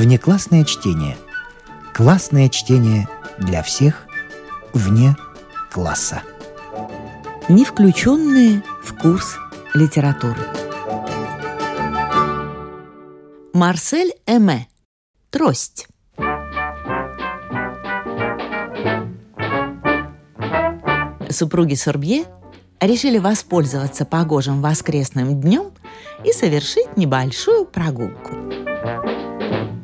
Внеклассное чтение. Классное чтение для всех вне класса. Не включенные в курс литературы. Марсель Эме. Трость. Супруги Сорбье решили воспользоваться погожим воскресным днем и совершить небольшую прогулку.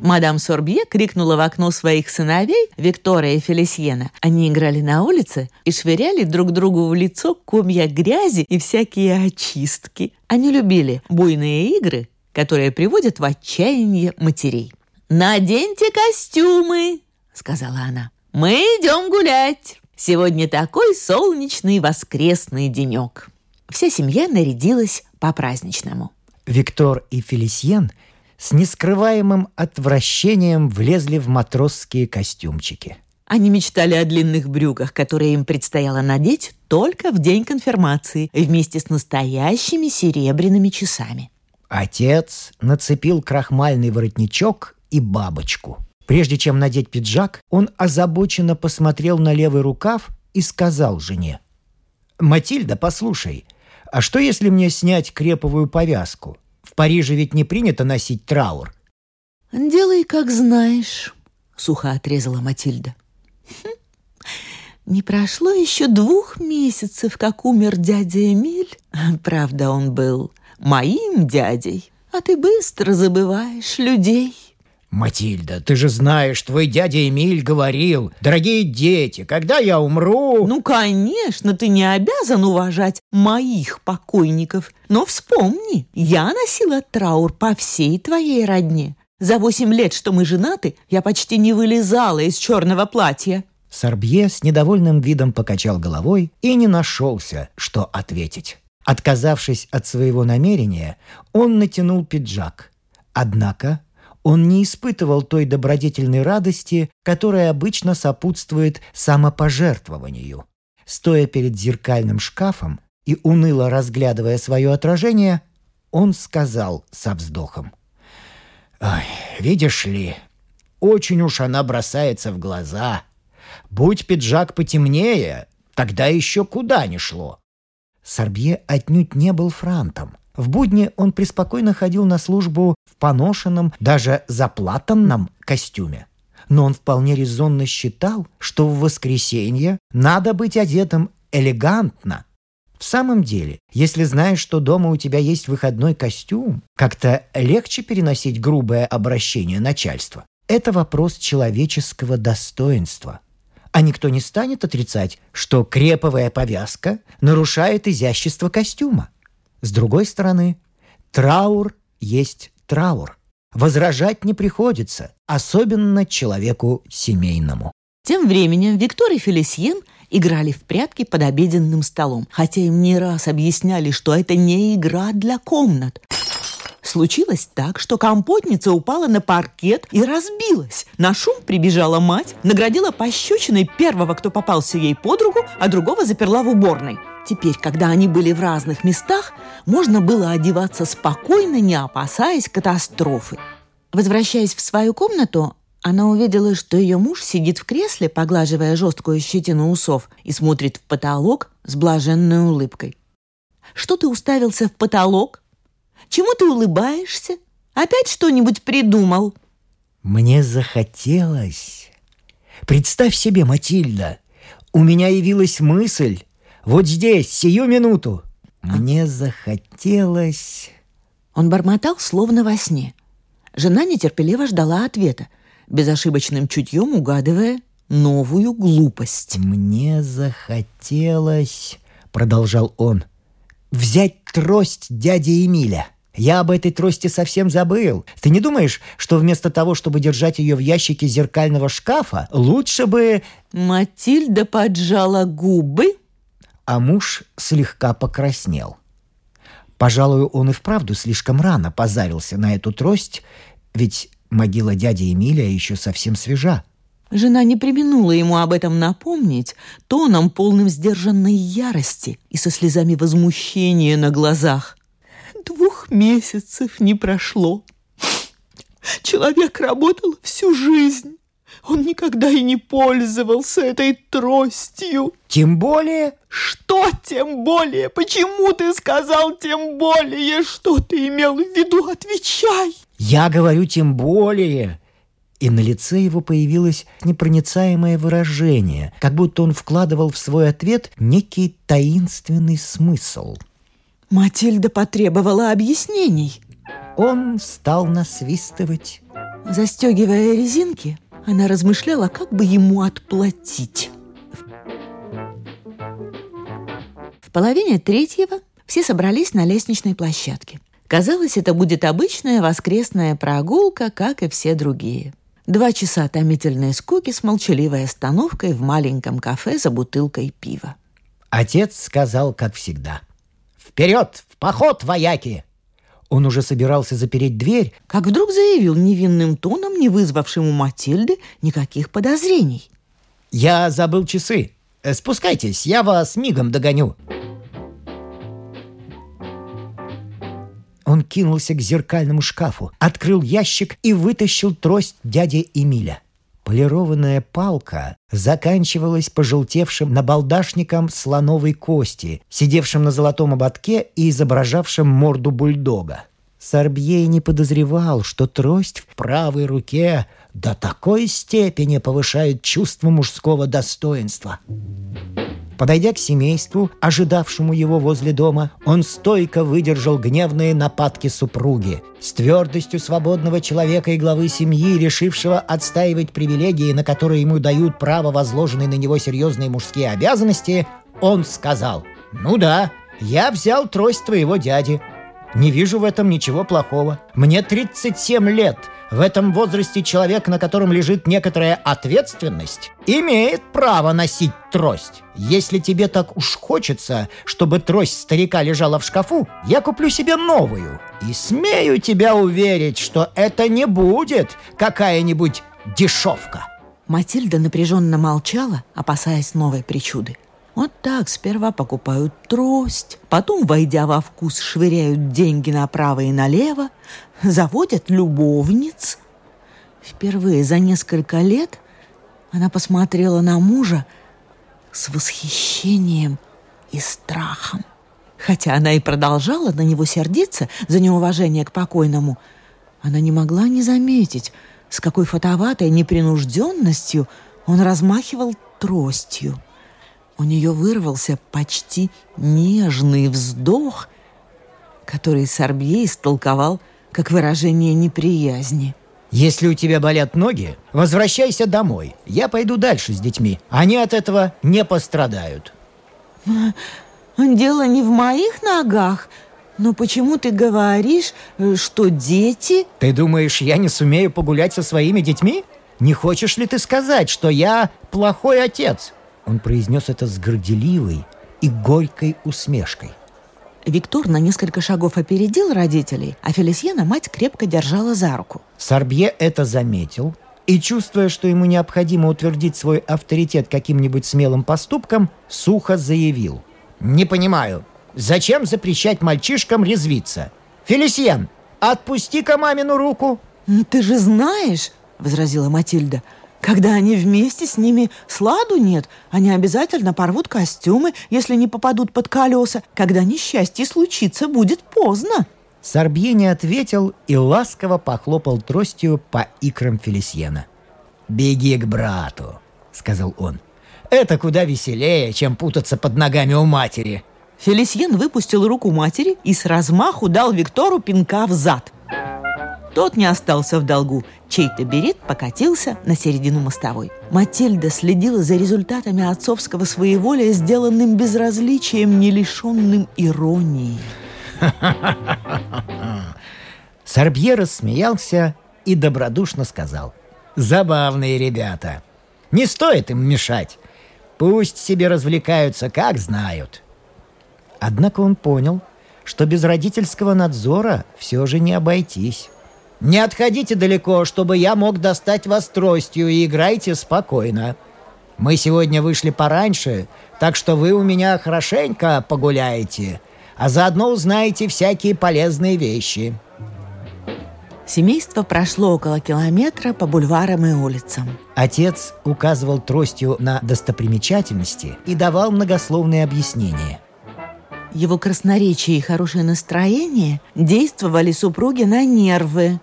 Мадам Сорбье крикнула в окно своих сыновей, Виктория и Фелисьена. Они играли на улице и швыряли друг другу в лицо комья грязи и всякие очистки. Они любили буйные игры, которые приводят в отчаяние матерей. «Наденьте костюмы!» — сказала она. «Мы идем гулять! Сегодня такой солнечный воскресный денек!» Вся семья нарядилась по-праздничному. Виктор и Фелисьен с нескрываемым отвращением влезли в матросские костюмчики. Они мечтали о длинных брюках, которые им предстояло надеть только в день конфирмации вместе с настоящими серебряными часами. Отец нацепил крахмальный воротничок и бабочку. Прежде чем надеть пиджак, он озабоченно посмотрел на левый рукав и сказал жене. «Матильда, послушай, а что если мне снять креповую повязку? Париже ведь не принято носить траур». «Делай, как знаешь», — сухо отрезала Матильда. «Хм. Не прошло еще двух месяцев, как умер дядя Эмиль. Правда, он был моим дядей, а ты быстро забываешь людей». «Матильда, ты же знаешь, твой дядя Эмиль говорил, дорогие дети, когда я умру...» «Ну, конечно, ты не обязан уважать моих покойников. Но вспомни, я носила траур по всей твоей родне. За восемь лет, что мы женаты, я почти не вылезала из черного платья». Сорбье с недовольным видом покачал головой и не нашелся, что ответить. Отказавшись от своего намерения, он натянул пиджак. Однако он не испытывал той добродетельной радости, которая обычно сопутствует самопожертвованию. Стоя перед зеркальным шкафом и уныло разглядывая свое отражение, он сказал со вздохом. «Ой, видишь ли, очень уж она бросается в глаза. Будь пиджак потемнее, тогда еще куда ни шло. Сорбье отнюдь не был франтом. В будни он преспокойно ходил на службу в поношенном, даже заплатанном костюме. Но он вполне резонно считал, что в воскресенье надо быть одетым элегантно. В самом деле, если знаешь, что дома у тебя есть выходной костюм, как-то легче переносить грубое обращение начальства. Это вопрос человеческого достоинства – а никто не станет отрицать, что креповая повязка нарушает изящество костюма. С другой стороны, траур есть траур. Возражать не приходится, особенно человеку семейному. Тем временем Виктор и Фелисьен играли в прятки под обеденным столом, хотя им не раз объясняли, что это не игра для комнат, Случилось так, что компотница упала на паркет и разбилась. На шум прибежала мать, наградила пощечиной первого, кто попался ей под руку, а другого заперла в уборной. Теперь, когда они были в разных местах, можно было одеваться спокойно, не опасаясь катастрофы. Возвращаясь в свою комнату, она увидела, что ее муж сидит в кресле, поглаживая жесткую щетину усов, и смотрит в потолок с блаженной улыбкой. «Что ты уставился в потолок?» Чему ты улыбаешься? Опять что-нибудь придумал?» Мне захотелось. Представь себе, Матильда, у меня явилась мысль. Вот здесь, сию минуту. Мне захотелось... Он бормотал, словно во сне. Жена нетерпеливо ждала ответа, безошибочным чутьем угадывая новую глупость. «Мне захотелось...» — продолжал он. «Взять трость дяди Эмиля. Я об этой трости совсем забыл. Ты не думаешь, что вместо того, чтобы держать ее в ящике зеркального шкафа, лучше бы...» Матильда поджала губы. А муж слегка покраснел. Пожалуй, он и вправду слишком рано позарился на эту трость, ведь могила дяди Эмилия еще совсем свежа. Жена не применула ему об этом напомнить, тоном полным сдержанной ярости и со слезами возмущения на глазах двух месяцев не прошло. человек работал всю жизнь. Он никогда и не пользовался этой тростью. Тем более... Что тем более? Почему ты сказал тем более? Что ты имел в виду? Отвечай. Я говорю тем более. И на лице его появилось непроницаемое выражение, как будто он вкладывал в свой ответ некий таинственный смысл. Матильда потребовала объяснений. Он стал насвистывать. Застегивая резинки, она размышляла, как бы ему отплатить. В половине третьего все собрались на лестничной площадке. Казалось, это будет обычная воскресная прогулка, как и все другие. Два часа томительной скуки с молчаливой остановкой в маленьком кафе за бутылкой пива. Отец сказал, как всегда. «Вперед! В поход, вояки!» Он уже собирался запереть дверь, как вдруг заявил невинным тоном, не вызвавшим у Матильды никаких подозрений. «Я забыл часы. Э, спускайтесь, я вас мигом догоню». Он кинулся к зеркальному шкафу, открыл ящик и вытащил трость дяди Эмиля. Полированная палка заканчивалась пожелтевшим набалдашником слоновой кости, сидевшим на золотом ободке и изображавшим морду бульдога. Сорбьей не подозревал, что трость в правой руке до такой степени повышает чувство мужского достоинства. Подойдя к семейству, ожидавшему его возле дома, он стойко выдержал гневные нападки супруги. С твердостью свободного человека и главы семьи, решившего отстаивать привилегии, на которые ему дают право возложенные на него серьезные мужские обязанности, он сказал «Ну да, я взял трость твоего дяди. Не вижу в этом ничего плохого. Мне 37 лет – в этом возрасте человек, на котором лежит некоторая ответственность, имеет право носить трость. Если тебе так уж хочется, чтобы трость старика лежала в шкафу, я куплю себе новую. И смею тебя уверить, что это не будет какая-нибудь дешевка. Матильда напряженно молчала, опасаясь новой причуды. Вот так сперва покупают трость, потом, войдя во вкус, швыряют деньги направо и налево, заводят любовниц. Впервые за несколько лет она посмотрела на мужа с восхищением и страхом. Хотя она и продолжала на него сердиться за неуважение к покойному, она не могла не заметить, с какой фотоватой непринужденностью он размахивал тростью. У нее вырвался почти нежный вздох, который Сорбье истолковал как выражение неприязни. «Если у тебя болят ноги, возвращайся домой. Я пойду дальше с детьми. Они от этого не пострадают». «Дело не в моих ногах. Но почему ты говоришь, что дети...» «Ты думаешь, я не сумею погулять со своими детьми? Не хочешь ли ты сказать, что я плохой отец?» Он произнес это с горделивой и горькой усмешкой. Виктор на несколько шагов опередил родителей, а Фелисьена мать крепко держала за руку. Сорбье это заметил и, чувствуя, что ему необходимо утвердить свой авторитет каким-нибудь смелым поступком, сухо заявил. «Не понимаю, зачем запрещать мальчишкам резвиться? Фелисьен, отпусти-ка мамину руку!» «Ты же знаешь, — возразила Матильда, — когда они вместе, с ними сладу нет. Они обязательно порвут костюмы, если не попадут под колеса. Когда несчастье случится, будет поздно. Сорбье не ответил и ласково похлопал тростью по икрам Фелисьена. «Беги к брату», — сказал он. «Это куда веселее, чем путаться под ногами у матери». Фелисьен выпустил руку матери и с размаху дал Виктору пинка в зад. Тот не остался в долгу. Чей-то берет покатился на середину мостовой. Матильда следила за результатами отцовского своеволия, сделанным безразличием, не лишенным иронии. Сорбье рассмеялся и добродушно сказал. «Забавные ребята. Не стоит им мешать. Пусть себе развлекаются, как знают». Однако он понял, что без родительского надзора все же не обойтись. Не отходите далеко, чтобы я мог достать вас тростью и играйте спокойно. Мы сегодня вышли пораньше, так что вы у меня хорошенько погуляете, а заодно узнаете всякие полезные вещи». Семейство прошло около километра по бульварам и улицам. Отец указывал тростью на достопримечательности и давал многословные объяснения. Его красноречие и хорошее настроение действовали супруги на нервы.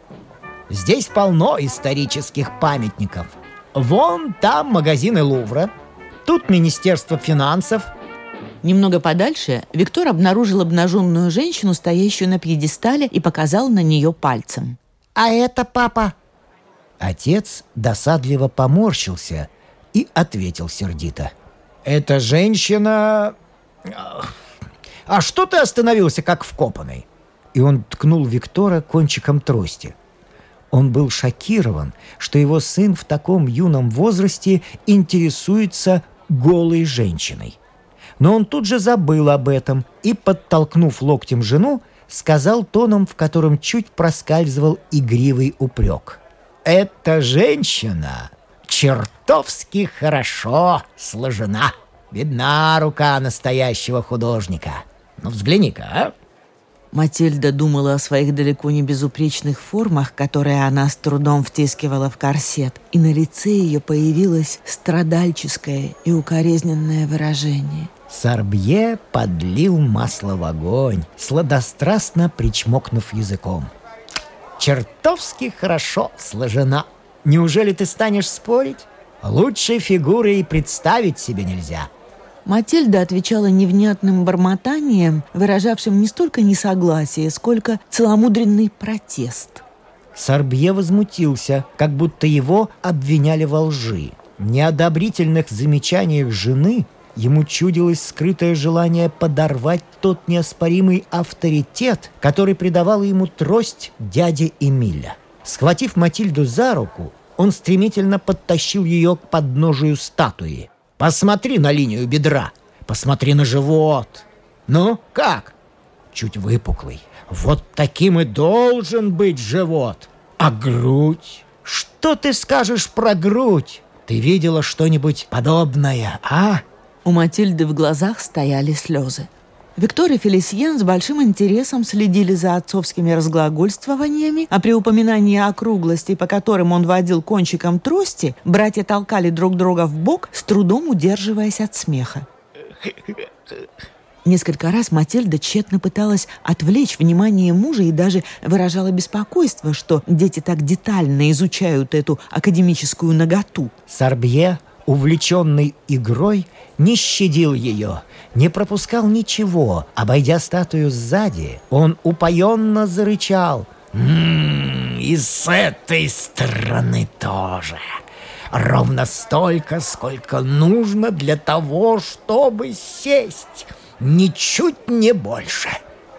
Здесь полно исторических памятников. Вон там магазины Лувра, тут Министерство финансов. Немного подальше Виктор обнаружил обнаженную женщину, стоящую на пьедестале, и показал на нее пальцем. «А это папа!» Отец досадливо поморщился и ответил сердито. «Эта женщина... А что ты остановился, как вкопанный?» И он ткнул Виктора кончиком трости. Он был шокирован, что его сын в таком юном возрасте интересуется голой женщиной. Но он тут же забыл об этом и, подтолкнув локтем жену, сказал тоном, в котором чуть проскальзывал игривый упрек. «Эта женщина чертовски хорошо сложена. Видна рука настоящего художника. Ну, взгляни-ка, а!» Матильда думала о своих далеко не безупречных формах, которые она с трудом втискивала в корсет, и на лице ее появилось страдальческое и укоризненное выражение – Сорбье подлил масло в огонь, сладострастно причмокнув языком. «Чертовски хорошо сложена. Неужели ты станешь спорить? Лучшей фигуры и представить себе нельзя». Матильда отвечала невнятным бормотанием, выражавшим не столько несогласие, сколько целомудренный протест. Сорбье возмутился, как будто его обвиняли во лжи. Неодобрительных замечаниях жены Ему чудилось скрытое желание подорвать тот неоспоримый авторитет, который придавал ему трость дяди Эмиля. Схватив Матильду за руку, он стремительно подтащил ее к подножию статуи. «Посмотри на линию бедра! Посмотри на живот! Ну, как?» Чуть выпуклый. «Вот таким и должен быть живот! А грудь? Что ты скажешь про грудь? Ты видела что-нибудь подобное, а?» У Матильды в глазах стояли слезы. Виктор и Фелисьен с большим интересом следили за отцовскими разглагольствованиями, а при упоминании округлостей, по которым он водил кончиком трости, братья толкали друг друга в бок, с трудом удерживаясь от смеха. Несколько раз Матильда тщетно пыталась отвлечь внимание мужа и даже выражала беспокойство, что дети так детально изучают эту академическую наготу. Сорбье увлеченный игрой, не щадил ее, не пропускал ничего. Обойдя статую сзади, он упоенно зарычал. «М-м, и с этой стороны тоже. Ровно столько, сколько нужно для того, чтобы сесть. Ничуть не больше».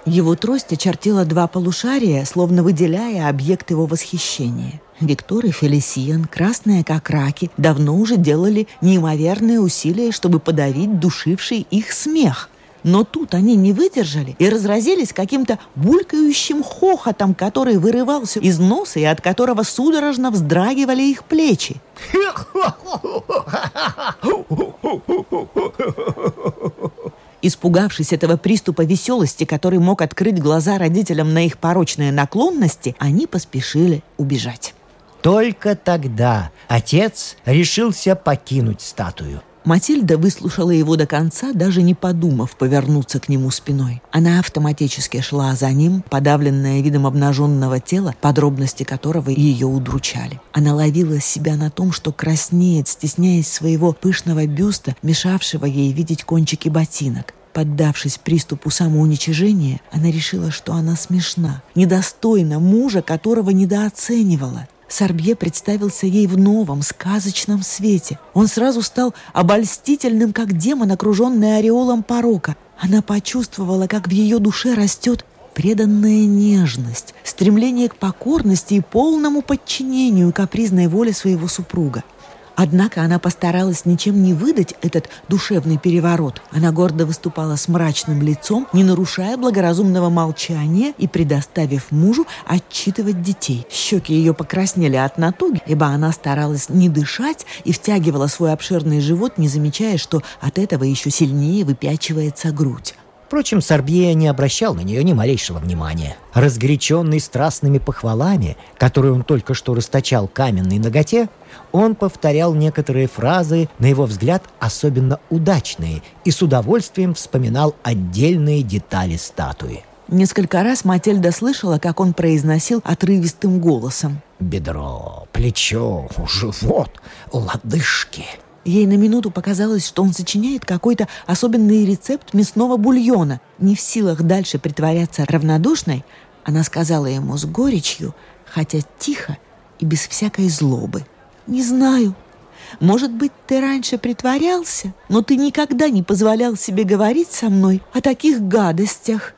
Его трость очертила два полушария, словно выделяя объект его восхищения. Виктор и Фелисиен, красные как раки, давно уже делали неимоверные усилия, чтобы подавить душивший их смех. Но тут они не выдержали и разразились каким-то булькающим хохотом, который вырывался из носа и от которого судорожно вздрагивали их плечи. Испугавшись этого приступа веселости, который мог открыть глаза родителям на их порочные наклонности, они поспешили убежать. Только тогда отец решился покинуть статую. Матильда выслушала его до конца, даже не подумав повернуться к нему спиной. Она автоматически шла за ним, подавленная видом обнаженного тела, подробности которого ее удручали. Она ловила себя на том, что краснеет, стесняясь своего пышного бюста, мешавшего ей видеть кончики ботинок. Поддавшись приступу самоуничижения, она решила, что она смешна, недостойна мужа, которого недооценивала. Сорбье представился ей в новом, сказочном свете. Он сразу стал обольстительным, как демон, окруженный ореолом порока. Она почувствовала, как в ее душе растет преданная нежность, стремление к покорности и полному подчинению капризной воле своего супруга. Однако она постаралась ничем не выдать этот душевный переворот. Она гордо выступала с мрачным лицом, не нарушая благоразумного молчания и предоставив мужу отчитывать детей. Щеки ее покраснели от натуги, ибо она старалась не дышать и втягивала свой обширный живот, не замечая, что от этого еще сильнее выпячивается грудь. Впрочем, Сорбье не обращал на нее ни малейшего внимания. Разгоряченный страстными похвалами, которые он только что расточал каменной ноготе, он повторял некоторые фразы, на его взгляд, особенно удачные, и с удовольствием вспоминал отдельные детали статуи. Несколько раз Матильда слышала, как он произносил отрывистым голосом. «Бедро, плечо, живот, лодыжки». Ей на минуту показалось, что он сочиняет какой-то особенный рецепт мясного бульона. Не в силах дальше притворяться равнодушной, она сказала ему с горечью, хотя тихо и без всякой злобы. «Не знаю. Может быть, ты раньше притворялся, но ты никогда не позволял себе говорить со мной о таких гадостях.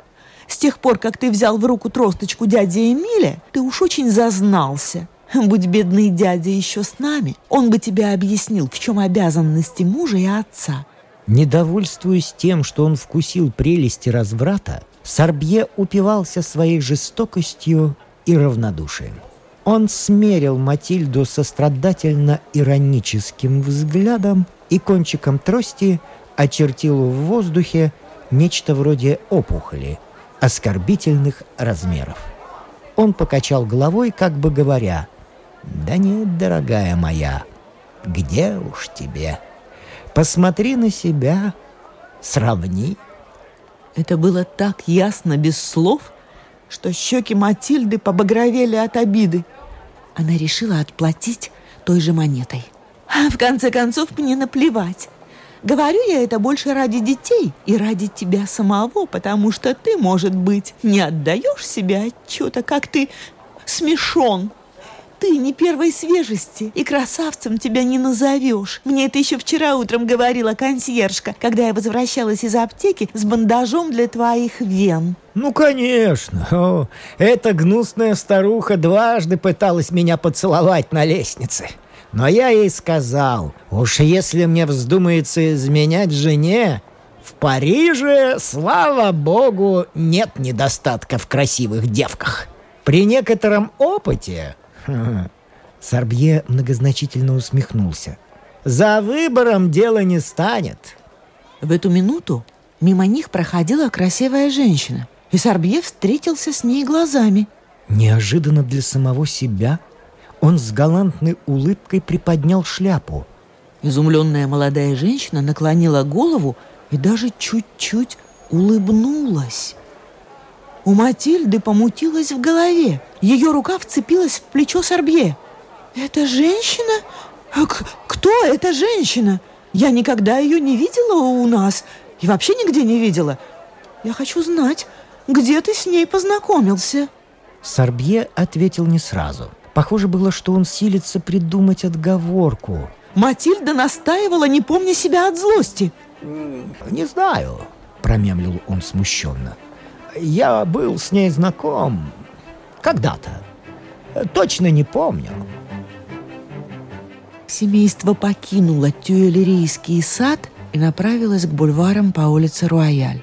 С тех пор, как ты взял в руку тросточку дяди Эмиля, ты уж очень зазнался. Будь бедный дядя еще с нами, он бы тебе объяснил, в чем обязанности мужа и отца. Недовольствуясь тем, что он вкусил прелести разврата, Сорбье упивался своей жестокостью и равнодушием. Он смерил Матильду сострадательно-ироническим взглядом и кончиком трости очертил в воздухе нечто вроде опухоли оскорбительных размеров. Он покачал головой, как бы говоря, «Да нет, дорогая моя, где уж тебе? Посмотри на себя, сравни». Это было так ясно, без слов, что щеки Матильды побагровели от обиды. Она решила отплатить той же монетой. А в конце концов, мне наплевать. Говорю я это больше ради детей и ради тебя самого, потому что ты, может быть, не отдаешь себе отчета, как ты смешон. Ты не первой свежести, и красавцем тебя не назовешь. Мне это еще вчера утром говорила консьержка, когда я возвращалась из аптеки с бандажом для твоих вен. Ну, конечно. О, эта гнусная старуха дважды пыталась меня поцеловать на лестнице. Но я ей сказал, уж если мне вздумается изменять жене, в Париже, слава богу, нет недостатка в красивых девках. При некотором опыте Сорбье многозначительно усмехнулся. «За выбором дело не станет». В эту минуту мимо них проходила красивая женщина, и Сорбье встретился с ней глазами. Неожиданно для самого себя он с галантной улыбкой приподнял шляпу. Изумленная молодая женщина наклонила голову и даже чуть-чуть улыбнулась. У Матильды помутилась в голове. Ее рука вцепилась в плечо Сорбье. «Это женщина? А кто эта женщина? Я никогда ее не видела у нас и вообще нигде не видела. Я хочу знать, где ты с ней познакомился?» Сорбье ответил не сразу. Похоже было, что он силится придумать отговорку. Матильда настаивала, не помня себя от злости. «Не знаю», — промямлил он смущенно. Я был с ней знаком когда-то. Точно не помню. Семейство покинуло Тюэлерийский сад и направилось к бульварам по улице Руаяль.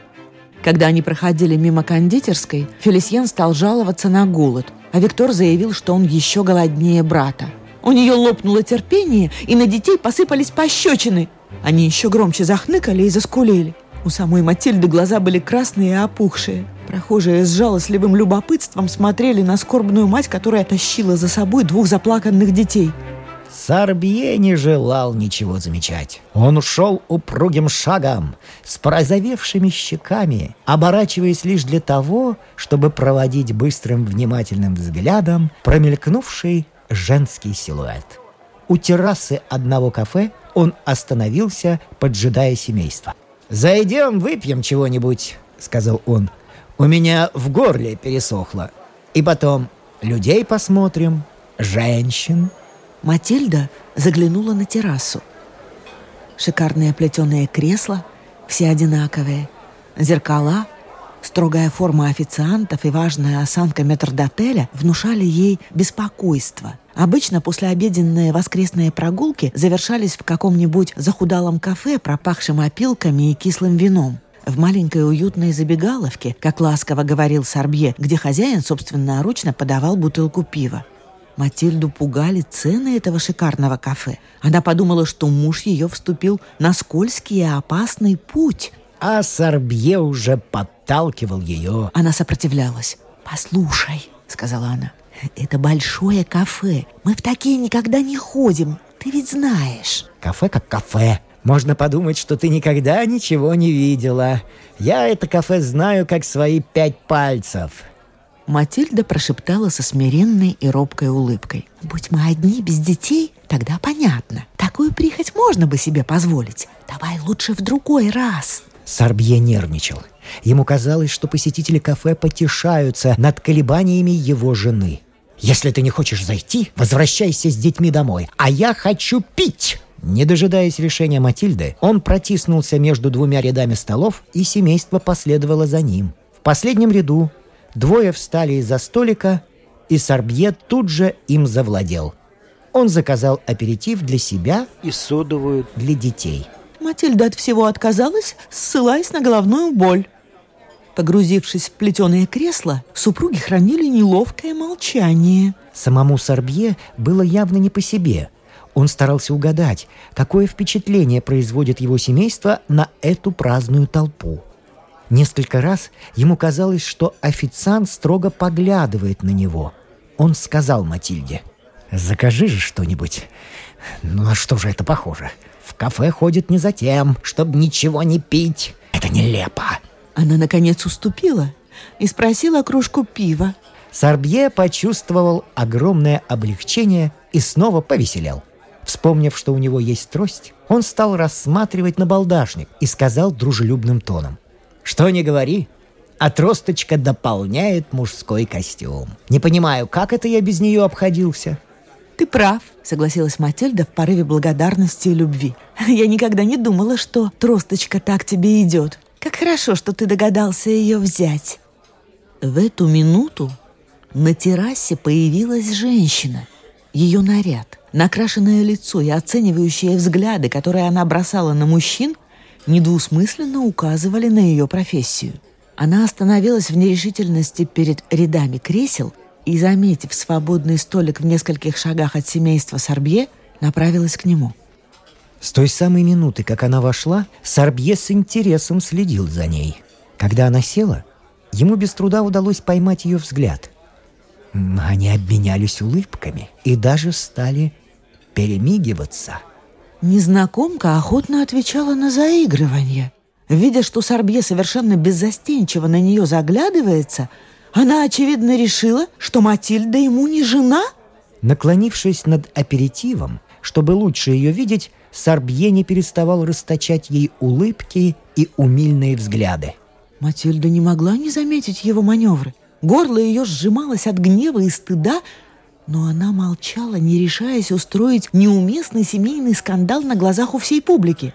Когда они проходили мимо кондитерской, Фелисьен стал жаловаться на голод, а Виктор заявил, что он еще голоднее брата. У нее лопнуло терпение, и на детей посыпались пощечины. Они еще громче захныкали и заскулили. У самой Матильды глаза были красные и опухшие. Прохожие с жалостливым любопытством смотрели на скорбную мать, которая тащила за собой двух заплаканных детей. Сарбье не желал ничего замечать. Он ушел упругим шагом, с порозовевшими щеками, оборачиваясь лишь для того, чтобы проводить быстрым внимательным взглядом промелькнувший женский силуэт. У террасы одного кафе он остановился, поджидая семейство. «Зайдем, выпьем чего-нибудь», — сказал он. «У меня в горле пересохло. И потом людей посмотрим, женщин». Матильда заглянула на террасу. Шикарные плетеные кресла, все одинаковые, зеркала, строгая форма официантов и важная осанка метрдотеля внушали ей беспокойство. Обычно послеобеденные воскресные прогулки завершались в каком-нибудь захудалом кафе, пропахшем опилками и кислым вином. В маленькой уютной забегаловке, как ласково говорил Сорбье, где хозяин собственноручно подавал бутылку пива. Матильду пугали цены этого шикарного кафе. Она подумала, что муж ее вступил на скользкий и опасный путь. а Сорбье уже подталкивал ее. Она сопротивлялась. «Послушай», — сказала она, — «это большое кафе. Мы в такие никогда не ходим. Ты ведь знаешь». Кафе как кафе. Можно подумать, что ты никогда ничего не видела. Я это кафе знаю как свои пять пальцев. Матильда прошептала со смиренной и робкой улыбкой. «Будь мы одни, без детей, тогда понятно. Такую прихоть можно бы себе позволить. Давай лучше в другой раз». Сарбье нервничал. Ему казалось, что посетители кафе потешаются над колебаниями его жены. «Если ты не хочешь зайти, возвращайся с детьми домой, а я хочу пить!» Не дожидаясь решения Матильды, он протиснулся между двумя рядами столов, и семейство последовало за ним. В последнем ряду двое встали из-за столика, и Сорбье тут же им завладел. Он заказал аперитив для себя и содовую для детей. Матильда от всего отказалась, ссылаясь на головную боль. Погрузившись в плетеное кресло, супруги хранили неловкое молчание. Самому Сорбье было явно не по себе. Он старался угадать, какое впечатление производит его семейство на эту праздную толпу. Несколько раз ему казалось, что официант строго поглядывает на него. Он сказал Матильде, «Закажи же что-нибудь». «Ну на что же это похоже? В кафе ходит не за тем, чтобы ничего не пить. Это нелепо». Она, наконец, уступила и спросила кружку пива. Сорбье почувствовал огромное облегчение и снова повеселел. Вспомнив, что у него есть трость, он стал рассматривать набалдашник и сказал дружелюбным тоном. «Что не говори, а тросточка дополняет мужской костюм. Не понимаю, как это я без нее обходился?» «Ты прав», — согласилась Матильда в порыве благодарности и любви. «Я никогда не думала, что тросточка так тебе идет. Как хорошо, что ты догадался ее взять». В эту минуту на террасе появилась женщина. Ее наряд — Накрашенное лицо и оценивающие взгляды, которые она бросала на мужчин, недвусмысленно указывали на ее профессию. Она остановилась в нерешительности перед рядами кресел и, заметив свободный столик в нескольких шагах от семейства Сорбье, направилась к нему. С той самой минуты, как она вошла, Сорбье с интересом следил за ней. Когда она села, ему без труда удалось поймать ее взгляд. Они обменялись улыбками и даже стали перемигиваться. Незнакомка охотно отвечала на заигрывание. Видя, что Сорбье совершенно беззастенчиво на нее заглядывается, она, очевидно, решила, что Матильда ему не жена. Наклонившись над аперитивом, чтобы лучше ее видеть, Сорбье не переставал расточать ей улыбки и умильные взгляды. Матильда не могла не заметить его маневры. Горло ее сжималось от гнева и стыда, но она молчала, не решаясь устроить неуместный семейный скандал на глазах у всей публики.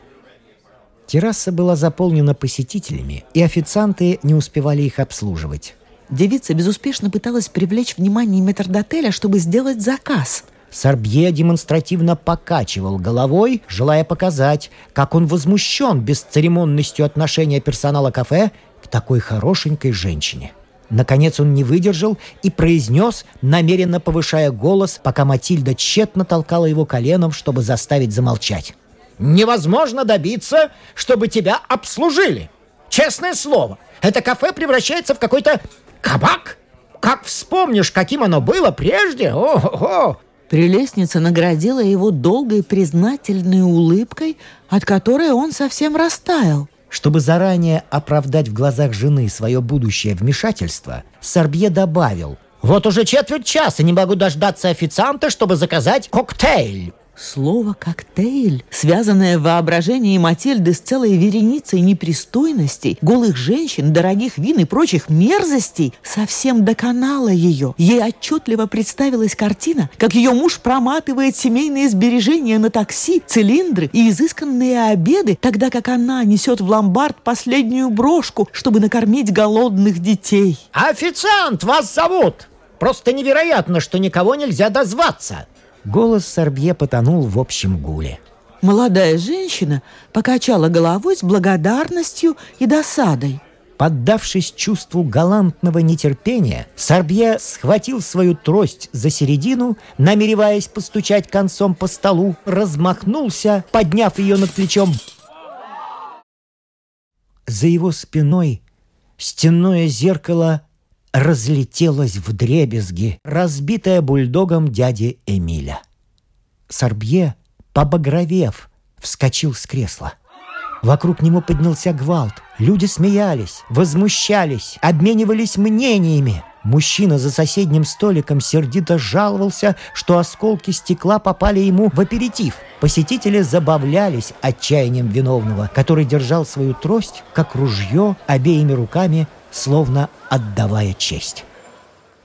Терраса была заполнена посетителями, и официанты не успевали их обслуживать. Девица безуспешно пыталась привлечь внимание метрдотеля, чтобы сделать заказ. Сорбье демонстративно покачивал головой, желая показать, как он возмущен бесцеремонностью отношения персонала кафе к такой хорошенькой женщине. Наконец он не выдержал и произнес, намеренно повышая голос, пока Матильда тщетно толкала его коленом, чтобы заставить замолчать. «Невозможно добиться, чтобы тебя обслужили. Честное слово, это кафе превращается в какой-то кабак. Как вспомнишь, каким оно было прежде? О-хо-хо!» Прелестница наградила его долгой признательной улыбкой, от которой он совсем растаял – чтобы заранее оправдать в глазах жены свое будущее вмешательство, Сорбье добавил «Вот уже четверть часа не могу дождаться официанта, чтобы заказать коктейль». Слово «коктейль», связанное в воображении Матильды с целой вереницей непристойностей, голых женщин, дорогих вин и прочих мерзостей, совсем доконало ее. Ей отчетливо представилась картина, как ее муж проматывает семейные сбережения на такси, цилиндры и изысканные обеды, тогда как она несет в ломбард последнюю брошку, чтобы накормить голодных детей. «Официант, вас зовут! Просто невероятно, что никого нельзя дозваться!» Голос Сорбье потонул в общем гуле. Молодая женщина покачала головой с благодарностью и досадой. Поддавшись чувству галантного нетерпения, Сорбье схватил свою трость за середину, намереваясь постучать концом по столу, размахнулся, подняв ее над плечом. за его спиной стенное зеркало разлетелось в дребезги, разбитое бульдогом дяди Эмиля. Сорбье, побагровев, вскочил с кресла. Вокруг него поднялся гвалт. Люди смеялись, возмущались, обменивались мнениями. Мужчина за соседним столиком сердито жаловался, что осколки стекла попали ему в аперитив. Посетители забавлялись отчаянием виновного, который держал свою трость, как ружье, обеими руками, словно отдавая честь.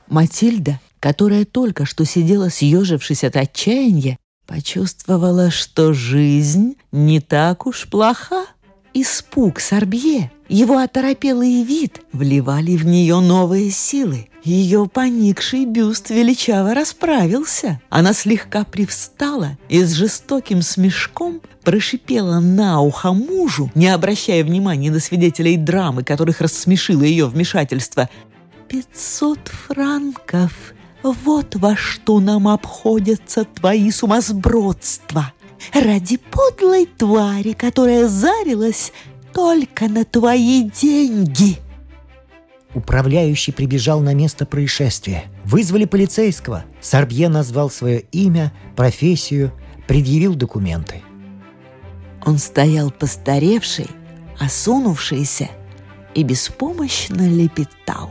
Матильда, которая только что сидела съежившись от отчаяния, почувствовала, что жизнь не так уж плоха. Испуг Сорбье, его оторопелый вид вливали в нее новые силы. Ее поникший бюст величаво расправился. Она слегка привстала и с жестоким смешком прошипела на ухо мужу, не обращая внимания на свидетелей драмы, которых рассмешило ее вмешательство. «Пятьсот франков! Вот во что нам обходятся твои сумасбродства!» Ради подлой твари, которая зарилась только на твои деньги. Управляющий прибежал на место происшествия. Вызвали полицейского. Сорбье назвал свое имя, профессию, предъявил документы. Он стоял постаревший, осунувшийся и беспомощно лепетал.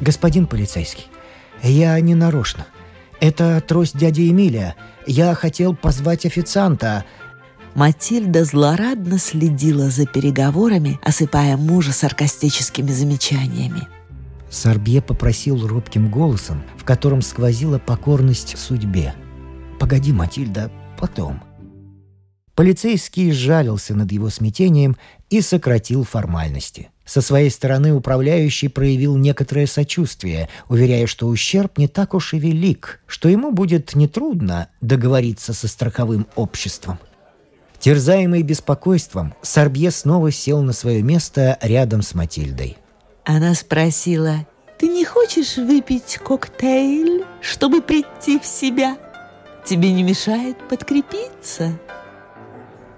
«Господин полицейский, я не нарочно. Это трость дяди Эмилия. Я хотел позвать официанта». Матильда злорадно следила за переговорами, осыпая мужа саркастическими замечаниями. Сорбье попросил робким голосом, в котором сквозила покорность судьбе. «Погоди, Матильда, потом». Полицейский жалился над его смятением и сократил формальности. Со своей стороны управляющий проявил некоторое сочувствие, уверяя, что ущерб не так уж и велик, что ему будет нетрудно договориться со страховым обществом. Терзаемый беспокойством, Сорбье снова сел на свое место рядом с Матильдой. Она спросила, «Ты не хочешь выпить коктейль, чтобы прийти в себя? Тебе не мешает подкрепиться?»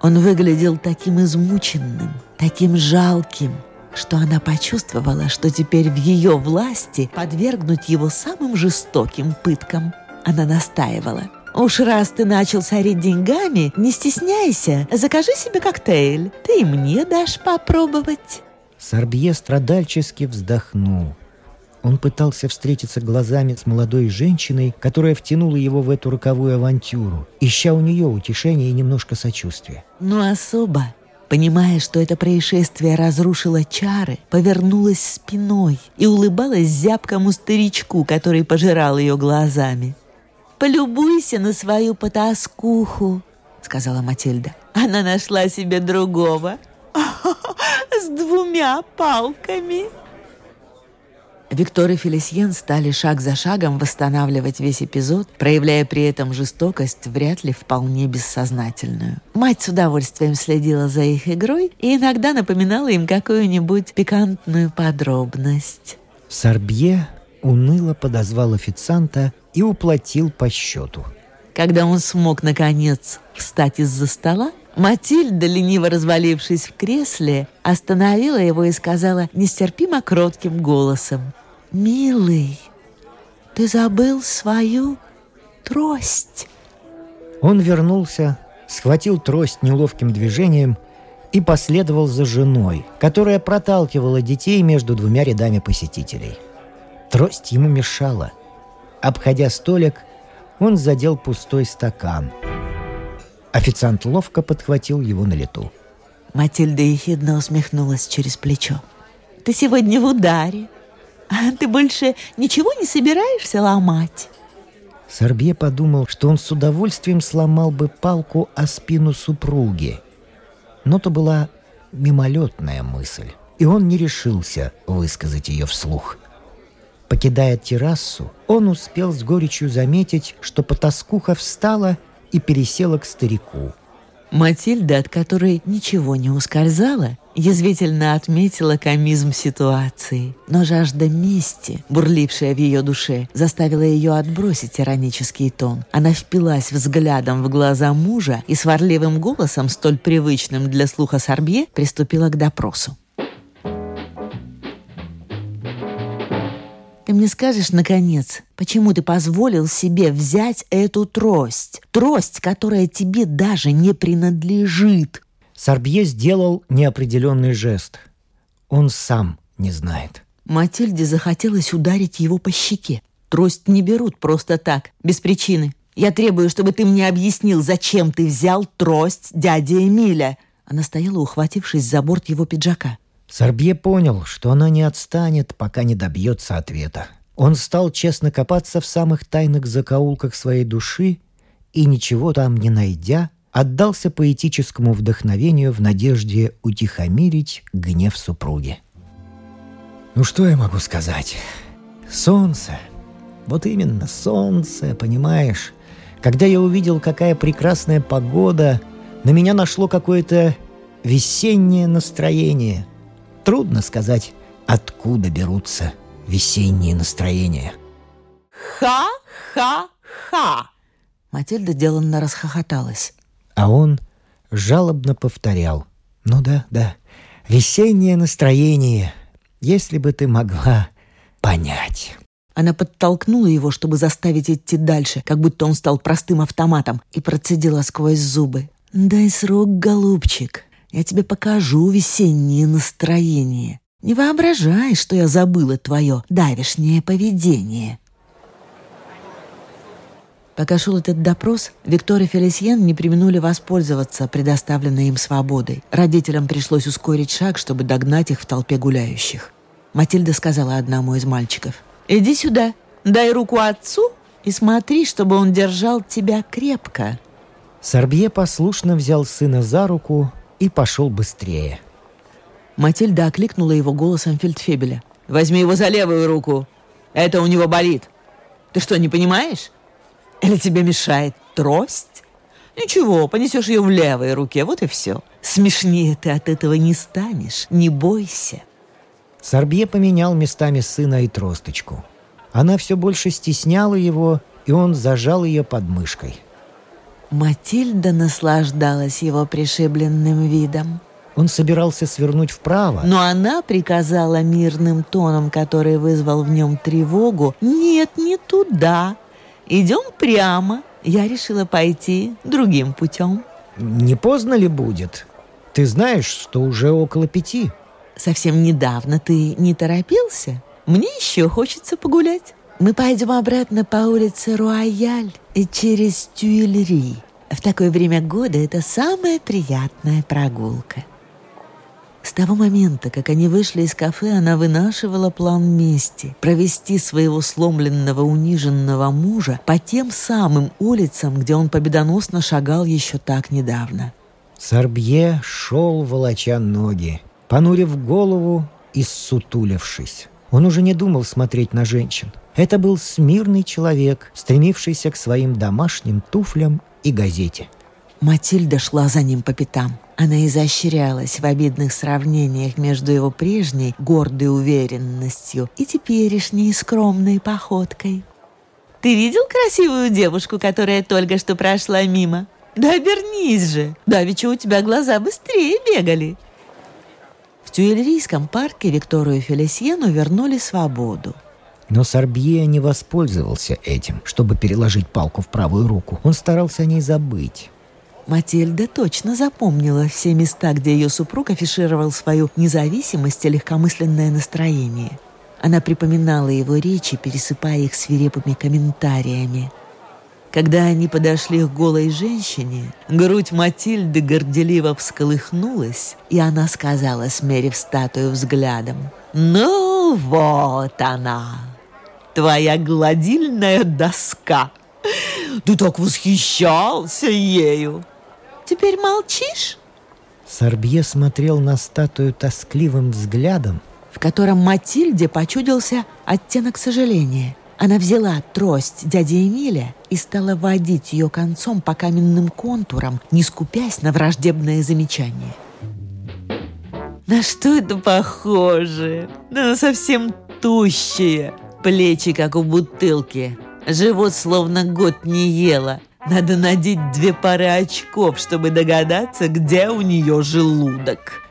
Он выглядел таким измученным, таким жалким, что она почувствовала, что теперь в ее власти подвергнуть его самым жестоким пыткам. Она настаивала. «Уж раз ты начал сорить деньгами, не стесняйся, закажи себе коктейль. Ты и мне дашь попробовать». Сорбье страдальчески вздохнул. Он пытался встретиться глазами с молодой женщиной, которая втянула его в эту роковую авантюру, ища у нее утешения и немножко сочувствия. Но особо, понимая, что это происшествие разрушило чары, повернулась спиной и улыбалась зябкому старичку, который пожирал ее глазами. «Полюбуйся на свою потаскуху», — сказала Матильда. «Она нашла себе другого с двумя палками». Виктор и Фелисьен стали шаг за шагом восстанавливать весь эпизод, проявляя при этом жестокость, вряд ли вполне бессознательную. Мать с удовольствием следила за их игрой и иногда напоминала им какую-нибудь пикантную подробность. Сорбье уныло подозвал официанта и уплатил по счету. Когда он смог, наконец, встать из-за стола, Матильда, лениво развалившись в кресле, остановила его и сказала нестерпимо кротким голосом. «Милый, ты забыл свою трость». Он вернулся, схватил трость неловким движением и последовал за женой, которая проталкивала детей между двумя рядами посетителей. Трость ему мешала. Обходя столик, он задел пустой стакан. Официант ловко подхватил его на лету. Матильда ехидно усмехнулась через плечо. «Ты сегодня в ударе. Ты больше ничего не собираешься ломать?» Сорбье подумал, что он с удовольствием сломал бы палку о спину супруги. Но то была мимолетная мысль, и он не решился высказать ее вслух. Покидая террасу, он успел с горечью заметить, что потаскуха встала и пересела к старику – Матильда, от которой ничего не ускользало, язвительно отметила комизм ситуации. Но жажда мести, бурлившая в ее душе, заставила ее отбросить иронический тон. Она впилась взглядом в глаза мужа и сварливым голосом, столь привычным для слуха Сорбье, приступила к допросу. Мне скажешь, наконец, почему ты позволил себе взять эту трость? Трость, которая тебе даже не принадлежит. Сорбье сделал неопределенный жест. Он сам не знает. Матильде захотелось ударить его по щеке. Трость не берут просто так, без причины. Я требую, чтобы ты мне объяснил, зачем ты взял трость дяди Эмиля. Она стояла, ухватившись за борт его пиджака. Сорбье понял, что она не отстанет, пока не добьется ответа. Он стал честно копаться в самых тайных закоулках своей души и, ничего там не найдя, отдался поэтическому вдохновению в надежде утихомирить гнев супруги. Ну что я могу сказать? Солнце. Вот именно солнце, понимаешь? Когда я увидел, какая прекрасная погода, на меня нашло какое-то весеннее настроение. Трудно сказать, откуда берутся весенние настроения. Ха-ха-ха! Матильда деланно расхохоталась. А он жалобно повторял. «Ну да, да, весеннее настроение, если бы ты могла понять». Она подтолкнула его, чтобы заставить идти дальше, как будто он стал простым автоматом, и процедила сквозь зубы. «Дай срок, голубчик. Я тебе покажу весеннее настроение. Не воображай, что я забыла твое давишнее поведение». Пока шел этот допрос, Виктор и Фелисьен не применули воспользоваться предоставленной им свободой. Родителям пришлось ускорить шаг, чтобы догнать их в толпе гуляющих. Матильда сказала одному из мальчиков. «Иди сюда, дай руку отцу и смотри, чтобы он держал тебя крепко». Сорбье послушно взял сына за руку и пошел быстрее. Матильда окликнула его голосом фельдфебеля. «Возьми его за левую руку. Это у него болит. Ты что, не понимаешь? Или тебе мешает трость? Ничего, понесешь ее в левой руке, вот и все. Смешнее ты от этого не станешь, не бойся. Сорбье поменял местами сына и тросточку. Она все больше стесняла его, и он зажал ее под мышкой. Матильда наслаждалась его пришибленным видом. Он собирался свернуть вправо. Но она приказала мирным тоном, который вызвал в нем тревогу, «Нет, не туда. Идем прямо. Я решила пойти другим путем. Не поздно ли будет? Ты знаешь, что уже около пяти. Совсем недавно ты не торопился? Мне еще хочется погулять. Мы пойдем обратно по улице Руаяль и через Тюильри. В такое время года это самая приятная прогулка. С того момента, как они вышли из кафе, она вынашивала план мести — провести своего сломленного, униженного мужа по тем самым улицам, где он победоносно шагал еще так недавно. Сорбье шел, волоча ноги, понурив голову и ссутулившись. Он уже не думал смотреть на женщин. Это был смирный человек, стремившийся к своим домашним туфлям и газете. Матильда шла за ним по пятам. Она изощрялась в обидных сравнениях между его прежней гордой уверенностью и теперешней скромной походкой. «Ты видел красивую девушку, которая только что прошла мимо? Да обернись же! Давеча у тебя глаза быстрее бегали!» В Тюильрийском парке Викторию Фелисьену вернули свободу. Но Сорбье не воспользовался этим, чтобы переложить палку в правую руку. Он старался о ней забыть. Матильда точно запомнила все места, где ее супруг афишировал свою независимость и легкомысленное настроение. Она припоминала его речи, пересыпая их свирепыми комментариями. Когда они подошли к голой женщине, грудь Матильды горделиво всколыхнулась, и она сказала, смерив статую взглядом, «Ну вот она, твоя гладильная доска! Ты так восхищался ею!» Теперь молчишь?» Сорбье смотрел на статую тоскливым взглядом, в котором Матильде почудился оттенок сожаления. Она взяла трость дяди Эмиля и стала водить ее концом по каменным контурам, не скупясь на враждебные замечания. «На что это похоже? Да совсем тущие, плечи, как у бутылки, живот словно год не ела, надо надеть две пары очков, чтобы догадаться, где у нее желудок.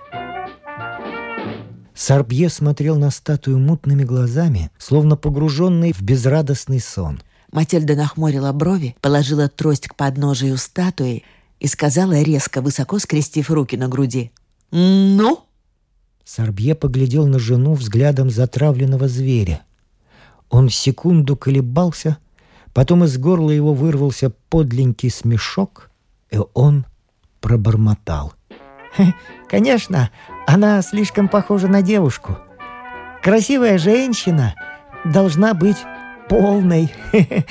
Сарбье смотрел на статую мутными глазами, словно погруженный в безрадостный сон. Матильда нахмурила брови, положила трость к подножию статуи и сказала резко, высоко скрестив руки на груди. «Ну?» Сарбье поглядел на жену взглядом затравленного зверя. Он секунду колебался, потом из горла его вырвался подленький смешок, и он пробормотал. «Конечно, она слишком похожа на девушку. Красивая женщина должна быть полной».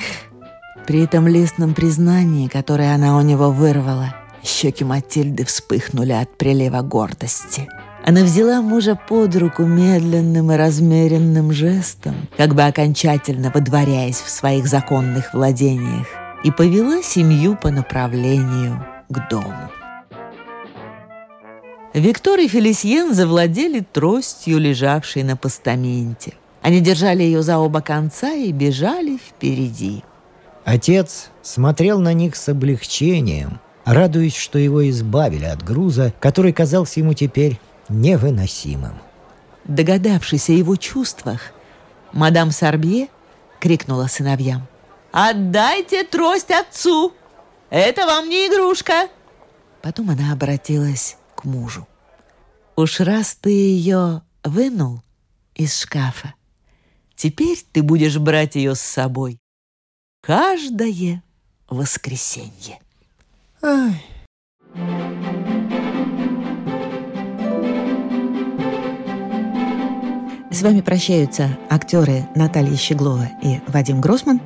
При этом лестном признании, которое она у него вырвала, щеки Матильды вспыхнули от прилива гордости – она взяла мужа под руку медленным и размеренным жестом, как бы окончательно водворяясь в своих законных владениях, и повела семью по направлению к дому. Виктор и Фелисьен завладели тростью, лежавшей на постаменте. Они держали ее за оба конца и бежали впереди. Отец смотрел на них с облегчением, радуясь, что его избавили от груза, который казался ему теперь невыносимым. Догадавшись о его чувствах, мадам Сарбье крикнула сыновьям. «Отдайте трость отцу! Это вам не игрушка!» Потом она обратилась к мужу. «Уж раз ты ее вынул из шкафа, теперь ты будешь брать ее с собой каждое воскресенье». Ай, С вами прощаются актеры Наталья Щеглова и Вадим Гросман.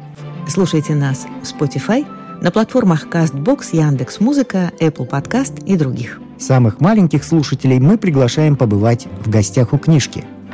Слушайте нас в Spotify, на платформах CastBox, Яндекс.Музыка, Apple Podcast и других. Самых маленьких слушателей мы приглашаем побывать в гостях у книжки.